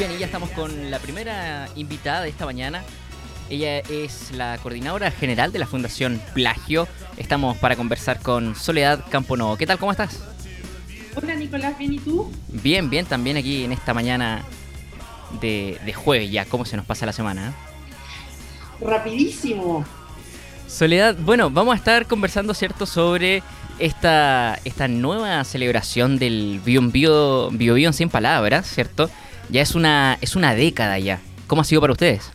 Bien, y ya estamos con la primera invitada de esta mañana. Ella es la coordinadora general de la Fundación Plagio. Estamos para conversar con Soledad Camponovo. ¿Qué tal? ¿Cómo estás? Hola Nicolás, ¿bien y tú? Bien, bien, también aquí en esta mañana de, jueves ya. ¿Cómo se nos pasa la semana? Rapidísimo. Soledad, bueno, vamos a estar conversando, ¿cierto?, sobre esta, esta nueva celebración del Bio Bio, Bio, Bio 100 palabras, ¿cierto? Ya es una, es una década ya. ¿Cómo ha sido para ustedes?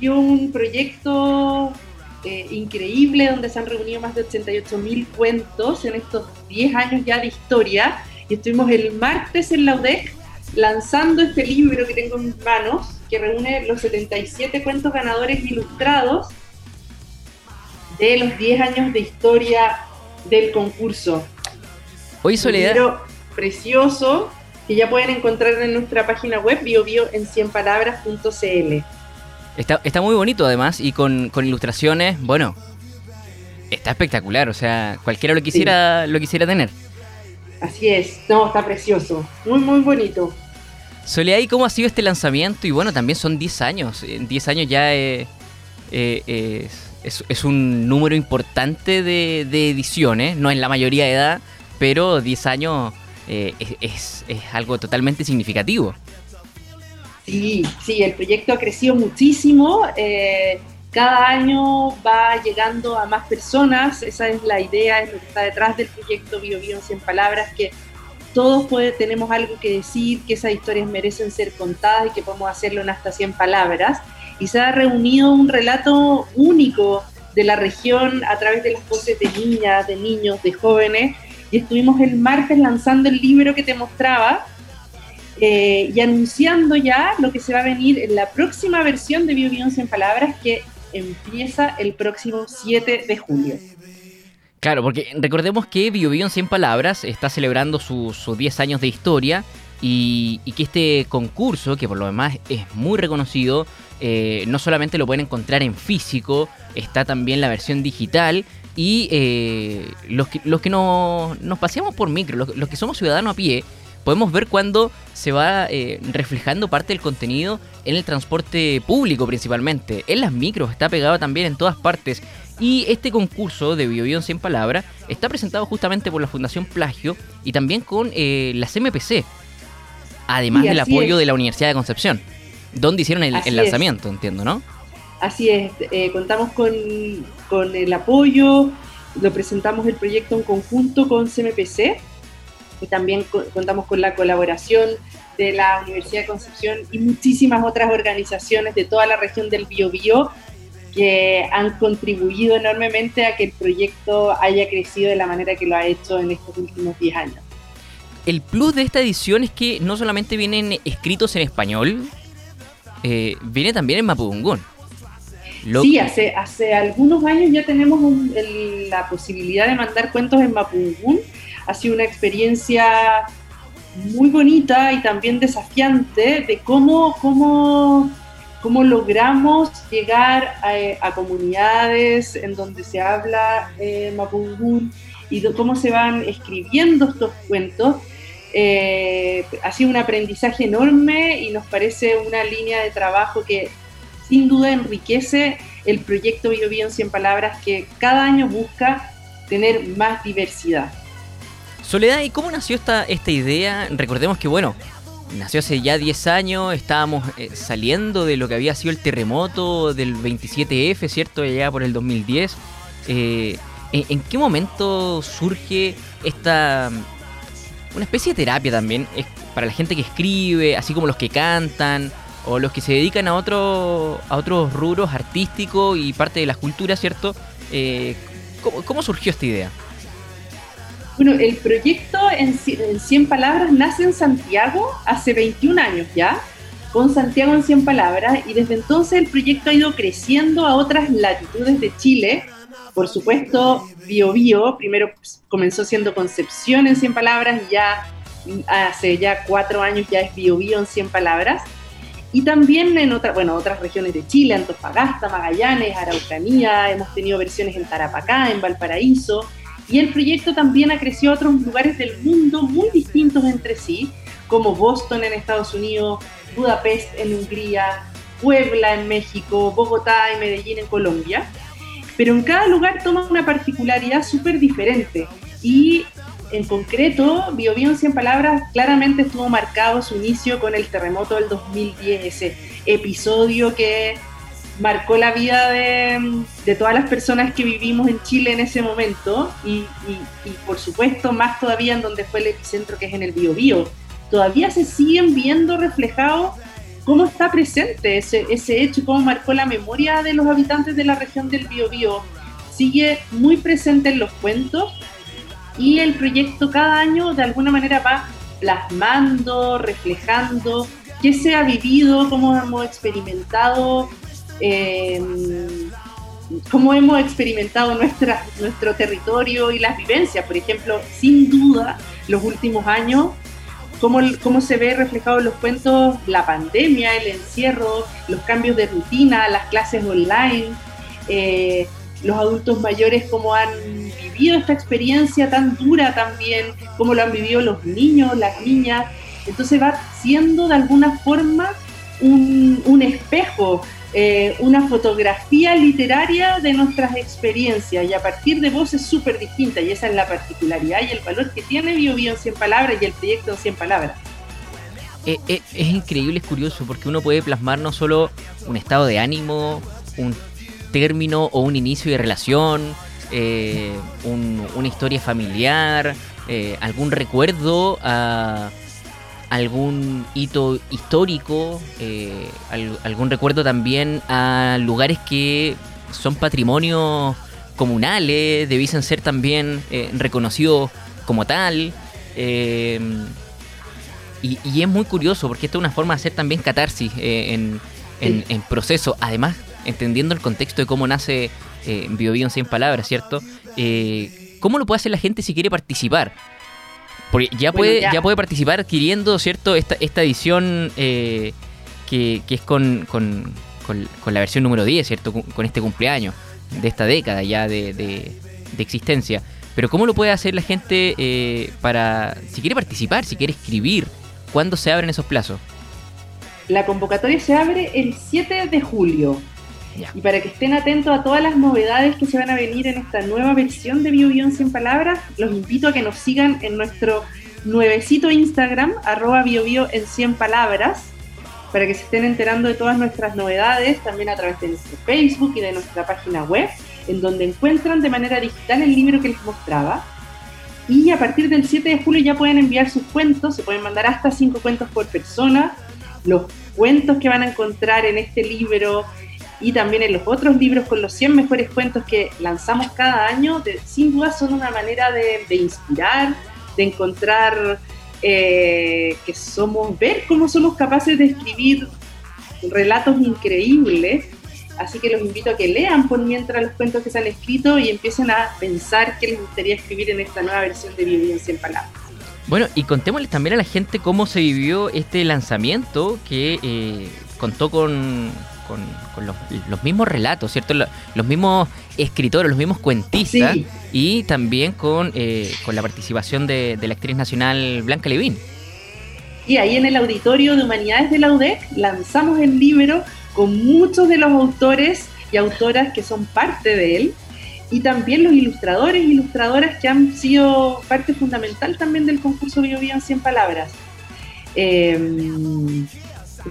Y un proyecto eh, increíble donde se han reunido más de 88 mil cuentos en estos 10 años ya de historia. Y estuvimos el martes en la UDEC lanzando este libro que tengo en mis manos, que reúne los 77 cuentos ganadores ilustrados de los 10 años de historia del concurso. Hoy Soledad. Un libro precioso que ya pueden encontrar en nuestra página web biobio en 100palabras.cl. Está, está muy bonito además y con, ilustraciones, bueno, está espectacular, o sea, cualquiera lo quisiera, lo quisiera tener. Así es, no, está precioso, muy muy bonito. Soledad, ¿y cómo ha sido este lanzamiento? Y bueno, también son 10 años, en 10 años ya eh, eh, es, es, un número importante de, de ediciones, no en la mayoría de edad, pero 10 años eh, es, algo totalmente significativo. Sí, sí, el proyecto ha crecido muchísimo. Eh, cada año va llegando a más personas. Esa es la idea, es lo que está detrás del proyecto Bio Bio en 100 Palabras, que todos tenemos algo que decir, que esas historias merecen ser contadas y que podemos hacerlo en hasta 100 palabras. Y se ha reunido un relato único de la región a través de las voces de niñas, de niños, de jóvenes, y estuvimos el martes lanzando el libro que te mostraba eh, y anunciando ya lo que se va a venir en la próxima versión de Bio en Palabras que empieza el próximo 7 de julio. Claro, porque recordemos que Bio en 100 Palabras está celebrando sus 10 años de historia y, que este concurso, que por lo demás es muy reconocido, eh, no solamente lo pueden encontrar en físico, está también la versión digital y eh, los que, los que nos, paseamos por micro, los, que somos ciudadanos a pie, podemos ver cuando se va eh, reflejando parte del contenido en el transporte público principalmente. En las micros está pegado también en todas partes. Y este concurso de BioBio en 100 palabras está presentado justamente por la Fundación Plagio y también con eh, la CMPC, además del apoyo de la Universidad de Concepción, donde hicieron el, lanzamiento, entiendo, ¿no? Así es, eh, contamos con, con, el apoyo, lo presentamos el proyecto en conjunto con CMPC y también contamos con la colaboración de la Universidad de Concepción y muchísimas otras organizaciones de toda la región del Biobío que han contribuido enormemente a que el proyecto haya crecido de la manera que lo ha hecho en estos últimos 10 años. El plus de esta edición es que no solamente vienen escritos en español, eh, viene también en Mapudungún. Sí, hace, hace algunos años ya tenemos la posibilidad de mandar cuentos en Mapungún. Ha sido una experiencia muy bonita y también desafiante de cómo, cómo, cómo logramos llegar a, comunidades en donde se habla eh, Mapungún y de cómo se van escribiendo estos cuentos. Eh, ha sido un aprendizaje enorme y nos parece una línea de trabajo que sin duda enriquece el proyecto Bio Bio en 100 Palabras que cada año busca tener más diversidad. Soledad, ¿y cómo nació esta, esta idea? Recordemos que, bueno, nació hace ya 10 años, estábamos eh, saliendo de lo que había sido el terremoto del 27F, ¿cierto? Allá por el 2010. Eh, ¿en, qué momento surge esta... una especie de terapia también para la gente que escribe, así como los que cantan, o los que se dedican a, otro, a otros rubros artísticos y parte de las culturas, ¿cierto? Eh, ¿cómo, surgió esta idea? Bueno, el proyecto en, 100 palabras nace en Santiago hace 21 años ya, con Santiago en 100 palabras, y desde entonces el proyecto ha ido creciendo a otras latitudes de Chile. Por supuesto, Bio Bio, primero comenzó siendo Concepción en 100 palabras y ya hace ya cuatro años ya es Bio Bio en 100 palabras y también en otra, bueno, otras regiones de Chile, Antofagasta, Magallanes, Araucanía, hemos tenido versiones en Tarapacá, en Valparaíso, y el proyecto también ha crecido a otros lugares del mundo muy distintos entre sí, como Boston en Estados Unidos, Budapest en Hungría, Puebla en México, Bogotá y Medellín en Colombia. Pero en cada lugar toma una particularidad súper diferente. Y en concreto, Biobío en 100 palabras claramente estuvo marcado su inicio con el terremoto del 2010, ese episodio que marcó la vida de, todas las personas que vivimos en Chile en ese momento y, por supuesto más todavía en donde fue el epicentro que es en el Biobío. Todavía se siguen viendo reflejados cómo está presente ese, ese hecho, cómo marcó la memoria de los habitantes de la región del Biobío. Sigue muy presente en los cuentos y el proyecto cada año de alguna manera va plasmando, reflejando qué se ha vivido, cómo hemos experimentado, eh, cómo hemos experimentado nuestra, nuestro territorio y las vivencias. Por ejemplo, sin duda, los últimos años, cómo, cómo se ve reflejado en los cuentos la pandemia, el encierro, los cambios de rutina, las clases online. Eh, los adultos mayores cómo han vivido esta experiencia tan dura también, cómo lo han vivido los niños, las niñas. Entonces va siendo de alguna forma un, espejo, eh, una fotografía literaria de nuestras experiencias y a partir de voces súper distintas y esa es la particularidad y el valor que tiene Bio Bio en 100 palabras y el proyecto en 100 palabras. Eh, eh, es increíble, es curioso, porque uno puede plasmar no solo un estado de ánimo, un término o un inicio de relación, eh, una historia familiar, eh, algún recuerdo a algún hito histórico, eh, algún recuerdo también a lugares que son patrimonios comunales, debiesen ser también reconocidos como tal. Y, es muy curioso porque esto es una forma de hacer también catarsis en, en proceso. Además, entendiendo el contexto de cómo nace eh, Bio, en 100 palabras, ¿cierto? Eh, ¿Cómo lo puede hacer la gente si quiere participar? Porque ya puede, ya. puede participar adquiriendo, ¿cierto? Esta, esta edición eh, que, es con, con, la versión número 10, ¿cierto? Con, este cumpleaños de esta década ya de, de, existencia. Pero ¿cómo lo puede hacer la gente eh, para, si quiere participar, si quiere escribir? ¿Cuándo se abren esos plazos? La convocatoria se abre el 7 de julio. Y para que estén atentos a todas las novedades que se van a venir en esta nueva versión de BioBio en 100 palabras, los invito a que nos sigan en nuestro nuevecito Instagram, arroba BioBio en 100 palabras, para que se estén enterando de todas nuestras novedades, también a través de nuestro Facebook y de nuestra página web, en donde encuentran de manera digital el libro que les mostraba. Y a partir del 7 de julio ya pueden enviar sus cuentos, se pueden mandar hasta 5 cuentos por persona. Los cuentos que van a encontrar en este libro y también en los otros libros con los 100 mejores cuentos que lanzamos cada año, sin duda son una manera de, inspirar, de encontrar eh, que somos, ver cómo somos capaces de escribir relatos increíbles. Así que los invito a que lean por mientras los cuentos que se han escrito y empiecen a pensar qué les gustaría escribir en esta nueva versión de Vivencia en Palabras. Bueno, y contémosles también a la gente cómo se vivió este lanzamiento que eh, contó con, con, los, mismos relatos, ¿cierto? Los mismos escritores, los mismos cuentistas y también con, eh, con la participación de, la actriz nacional Blanca Levín. Y ahí en el auditorio de Humanidades de la UDEC lanzamos el libro con muchos de los autores y autoras que son parte de él y también los ilustradores e ilustradoras que han sido parte fundamental también del concurso Bio Bio en 100 palabras. Eh,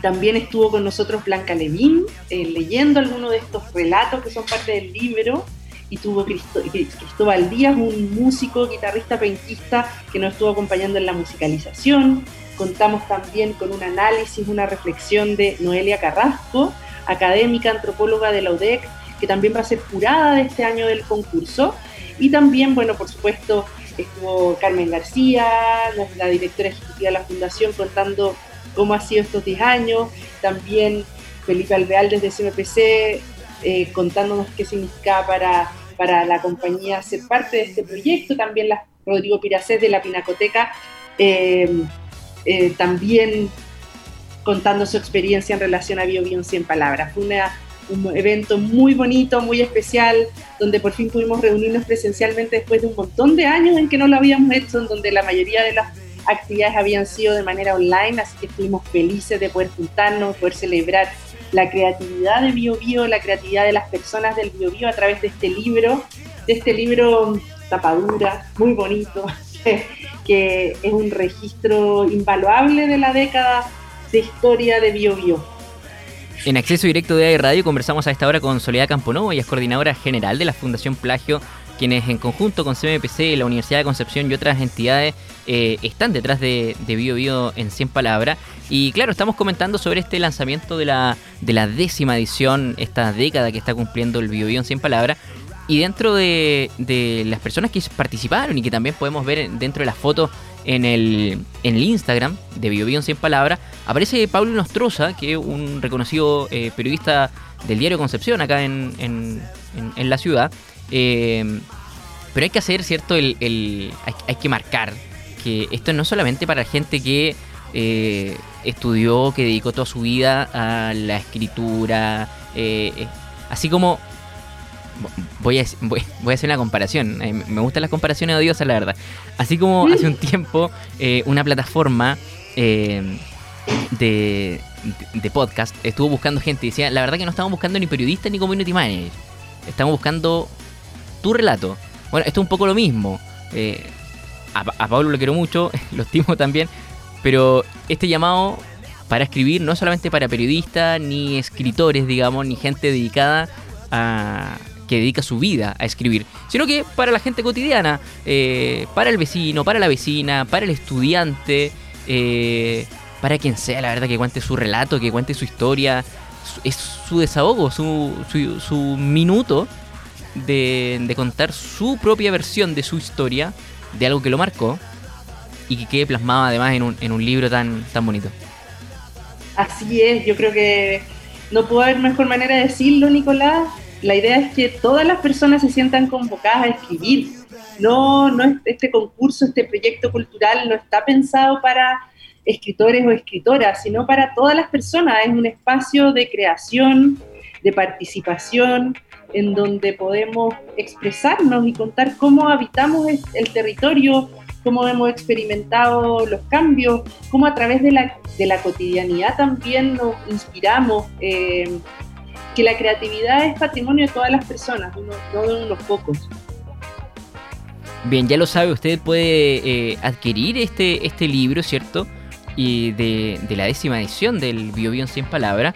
también estuvo con nosotros Blanca Levín eh, leyendo algunos de estos relatos que son parte del libro. Y tuvo Cristóbal Díaz, un músico, guitarrista, penquista que nos estuvo acompañando en la musicalización. Contamos también con un análisis, una reflexión de Noelia Carrasco, académica, antropóloga de la UDEC, que también va a ser jurada de este año del concurso. Y también, bueno, por supuesto, estuvo Carmen García, la directora ejecutiva de la Fundación, contando cómo ha sido estos 10 años, también Felipe Alveal desde CMPC eh, contándonos qué significaba para, para la compañía ser parte de este proyecto, también Rodrigo Piracés de la Pinacoteca, eh, eh, también contando su experiencia en relación a Bio, Bio en 100 palabras. Fue un evento muy bonito, muy especial, donde por fin pudimos reunirnos presencialmente después de un montón de años en que no lo habíamos hecho, en donde la mayoría de las actividades habían sido de manera online, así que estuvimos felices de poder juntarnos, poder celebrar la creatividad de BioBio, la creatividad de las personas del BioBio a través de este libro, de este libro tapadura, muy bonito, que, es un registro invaluable de la década de historia de BioBio. En acceso directo de AI Radio conversamos a esta hora con Soledad Camponovo, y es coordinadora general de la Fundación Plagio quienes en conjunto con CMPC, la Universidad de Concepción y otras entidades eh, están detrás de, de Bio Bio en 100 palabras. Y claro, estamos comentando sobre este lanzamiento de la, de la décima edición, esta década que está cumpliendo el Bio Bio en 100 palabras. Y dentro de, las personas que participaron y que también podemos ver dentro de las fotos en el, en el Instagram de BioBio en 100 palabras, aparece Pablo Nostroza, que es un reconocido eh, periodista del diario Concepción acá en, en, la ciudad, eh, pero hay que hacer, ¿cierto? El, hay, que marcar que esto no es solamente para gente que eh, estudió, que dedicó toda su vida a la escritura, eh, así como... Voy a, voy, a hacer una comparación. me gustan las comparaciones odiosas, la verdad. Así como hace un tiempo una plataforma de, de, podcast estuvo buscando gente y decía, la verdad que no estamos buscando ni periodistas ni community manager. Estamos buscando tu relato. Bueno, esto es un poco lo mismo. Eh, a, Pablo lo quiero mucho, lo estimo también, pero este llamado para escribir no solamente para periodistas, ni escritores, digamos, ni gente dedicada a que dedica su vida a escribir, sino que para la gente cotidiana, eh, para el vecino, para la vecina, para el estudiante, eh, para quien sea, la verdad, que cuente su relato, que cuente su historia, es su desahogo, su, su, su minuto de, contar su propia versión de su historia, de algo que lo marcó y que quede plasmado además en un, en un libro tan, tan bonito. Así es, yo creo que no puedo haber mejor manera de decirlo, Nicolás. La idea es que todas las personas se sientan convocadas a escribir. No, no este concurso, este proyecto cultural no está pensado para escritores o escritoras, sino para todas las personas. Es un espacio de creación, de participación, en donde podemos expresarnos y contar cómo habitamos el territorio, cómo hemos experimentado los cambios, cómo a través de la, de la cotidianidad también nos inspiramos, eh, que la creatividad es patrimonio de todas las personas, no de unos pocos. Bien, ya lo sabe, usted puede eh, adquirir este, este libro, ¿cierto? Y de, la décima edición del Bio, Bio en 100 palabras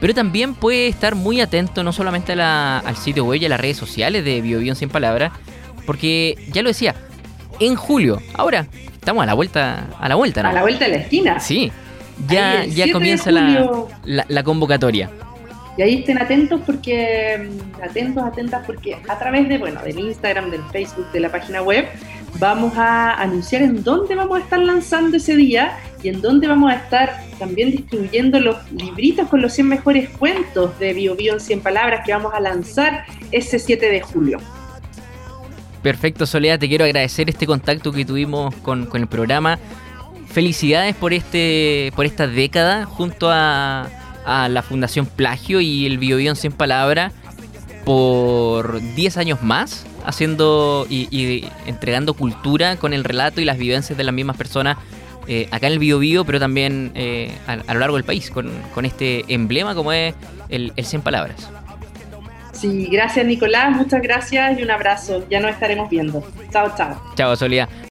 pero también puede estar muy atento no solamente al sitio web y a las redes sociales de BioBio 100 palabras, porque ya lo decía, en julio, ahora estamos a la vuelta, a la vuelta, ¿no? A la vuelta de la esquina. Sí, ya, ya comienza la, la, convocatoria. Y ahí estén atentos porque, mm, atentos, atentas, porque a través de, bueno, del Instagram, del Facebook, de la página web, vamos a anunciar en dónde vamos a estar lanzando ese día y en dónde vamos a estar también distribuyendo los libritos con los 100 mejores cuentos de Bio, Bio en 100 palabras que vamos a lanzar ese 7 de julio. Perfecto, Soledad, te quiero agradecer este contacto que tuvimos con, el programa. Felicidades por este por esta década junto a, la Fundación Plagio y el Bio, Bio en 100 palabras por 10 años más haciendo y, entregando cultura con el relato y las vivencias de las mismas personas eh, acá en el Bio, Bio pero también eh, a, lo largo del país, con, este emblema como es el, el 100 Palabras. Sí, gracias Nicolás, muchas gracias y un abrazo. Ya nos estaremos viendo. Chao, chao. Chao, Solia.